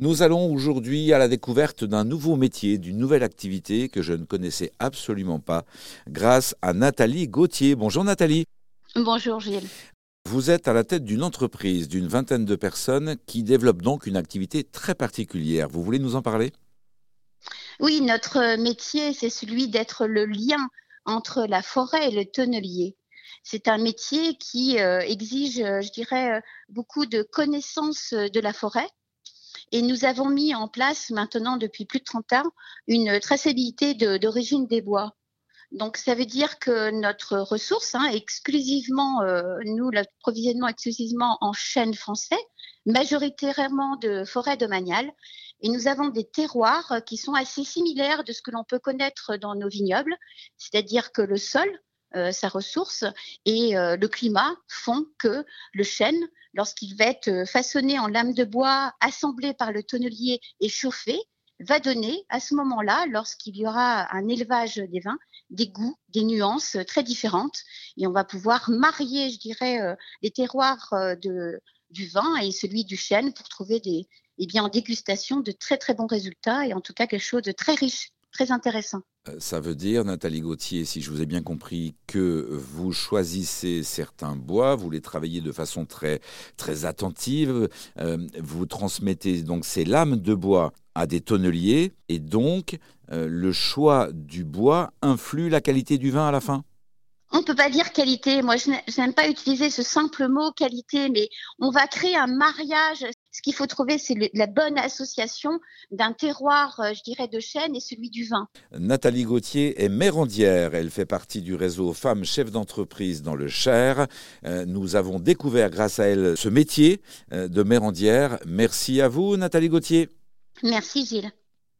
Nous allons aujourd'hui à la découverte d'un nouveau métier, d'une nouvelle activité que je ne connaissais absolument pas, grâce à Nathalie Gauthier. Bonjour Nathalie. Bonjour Gilles. Vous êtes à la tête d'une entreprise d'une vingtaine de personnes qui développe donc une activité très particulière. Vous voulez nous en parler? Oui, notre métier, c'est celui d'être le lien entre la forêt et le tonnelier. C'est un métier qui euh, exige, je dirais, euh, beaucoup de connaissances de la forêt et nous avons mis en place maintenant depuis plus de 30 ans une traçabilité d'origine des bois. Donc ça veut dire que notre ressource, hein, exclusivement, euh, nous l'approvisionnement exclusivement en chêne français, majoritairement de forêt domaniale, et nous avons des terroirs qui sont assez similaires de ce que l'on peut connaître dans nos vignobles, c'est-à-dire que le sol, euh, sa ressource et euh, le climat font que le chêne, lorsqu'il va être euh, façonné en lame de bois, assemblé par le tonnelier et chauffé, va donner à ce moment-là, lorsqu'il y aura un élevage des vins, des goûts, des nuances très différentes. Et on va pouvoir marier, je dirais, les terroirs du vin et celui du chêne pour trouver des, eh bien, en dégustation de très très bons résultats et en tout cas quelque chose de très riche très intéressant. Euh, ça veut dire, Nathalie Gauthier, si je vous ai bien compris, que vous choisissez certains bois, vous les travaillez de façon très, très attentive, euh, vous transmettez donc ces lames de bois à des tonneliers, et donc euh, le choix du bois influe la qualité du vin à la fin? On ne peut pas dire qualité. Moi, je n'aime pas utiliser ce simple mot qualité, mais on va créer un mariage. Ce qu'il faut trouver, c'est la bonne association d'un terroir, euh, je dirais, de chêne et celui du vin. Nathalie Gauthier est mérandière. Elle fait partie du réseau Femmes Chefs d'entreprise dans le Cher. Euh, nous avons découvert grâce à elle ce métier euh, de mérandière. Merci à vous, Nathalie Gauthier. Merci, Gilles.